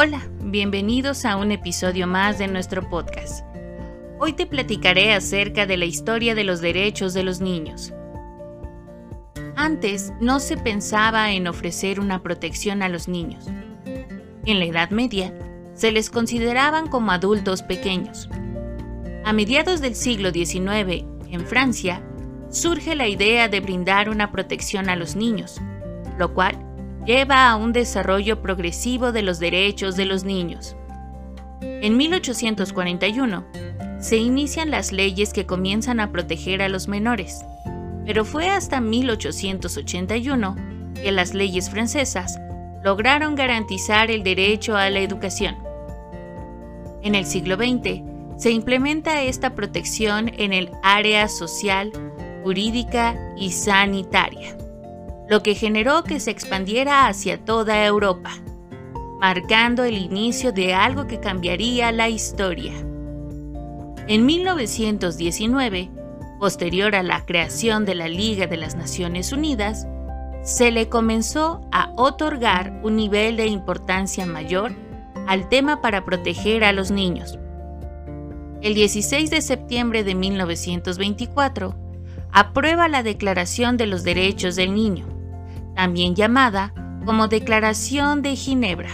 Hola, bienvenidos a un episodio más de nuestro podcast. Hoy te platicaré acerca de la historia de los derechos de los niños. Antes no se pensaba en ofrecer una protección a los niños. En la Edad Media se les consideraban como adultos pequeños. A mediados del siglo XIX, en Francia, surge la idea de brindar una protección a los niños, lo cual lleva a un desarrollo progresivo de los derechos de los niños. En 1841, se inician las leyes que comienzan a proteger a los menores, pero fue hasta 1881 que las leyes francesas lograron garantizar el derecho a la educación. En el siglo XX se implementa esta protección en el área social, jurídica y sanitaria lo que generó que se expandiera hacia toda Europa, marcando el inicio de algo que cambiaría la historia. En 1919, posterior a la creación de la Liga de las Naciones Unidas, se le comenzó a otorgar un nivel de importancia mayor al tema para proteger a los niños. El 16 de septiembre de 1924, aprueba la Declaración de los Derechos del Niño, también llamada como Declaración de Ginebra.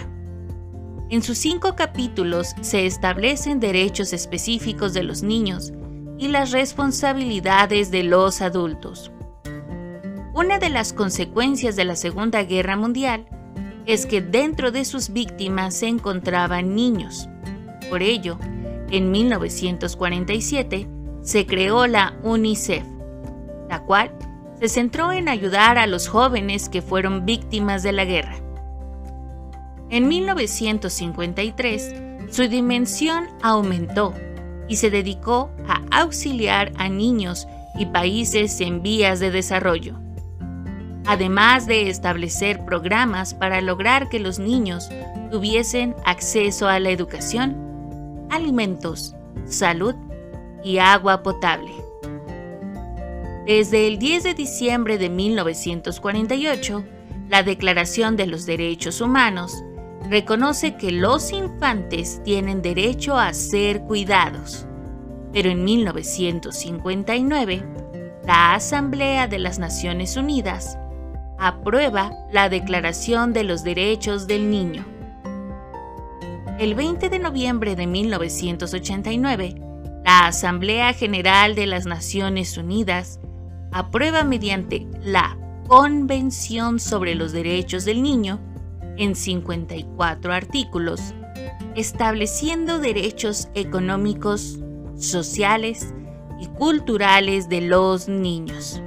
En sus cinco capítulos se establecen derechos específicos de los niños y las responsabilidades de los adultos. Una de las consecuencias de la Segunda Guerra Mundial es que dentro de sus víctimas se encontraban niños. Por ello, en 1947 se creó la UNICEF, la cual se centró en ayudar a los jóvenes que fueron víctimas de la guerra. En 1953, su dimensión aumentó y se dedicó a auxiliar a niños y países en vías de desarrollo, además de establecer programas para lograr que los niños tuviesen acceso a la educación, alimentos, salud y agua potable. Desde el 10 de diciembre de 1948, la Declaración de los Derechos Humanos reconoce que los infantes tienen derecho a ser cuidados. Pero en 1959, la Asamblea de las Naciones Unidas aprueba la Declaración de los Derechos del Niño. El 20 de noviembre de 1989, la Asamblea General de las Naciones Unidas aprueba mediante la Convención sobre los Derechos del Niño, en 54 artículos, estableciendo derechos económicos, sociales y culturales de los niños,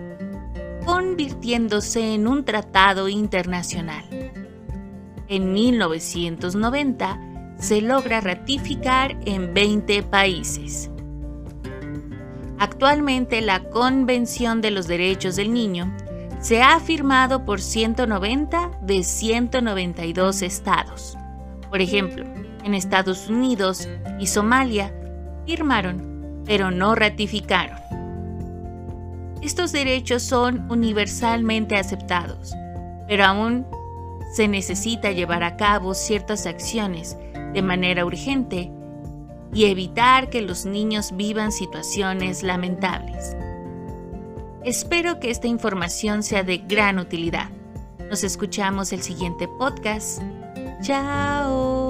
convirtiéndose en un tratado internacional. En 1990 se logra ratificar en 20 países. Actualmente la Convención de los Derechos del Niño se ha firmado por 190 de 192 estados. Por ejemplo, en Estados Unidos y Somalia firmaron, pero no ratificaron. Estos derechos son universalmente aceptados, pero aún se necesita llevar a cabo ciertas acciones de manera urgente y evitar que los niños vivan situaciones lamentables. Espero que esta información sea de gran utilidad. Nos escuchamos el siguiente podcast. Chao.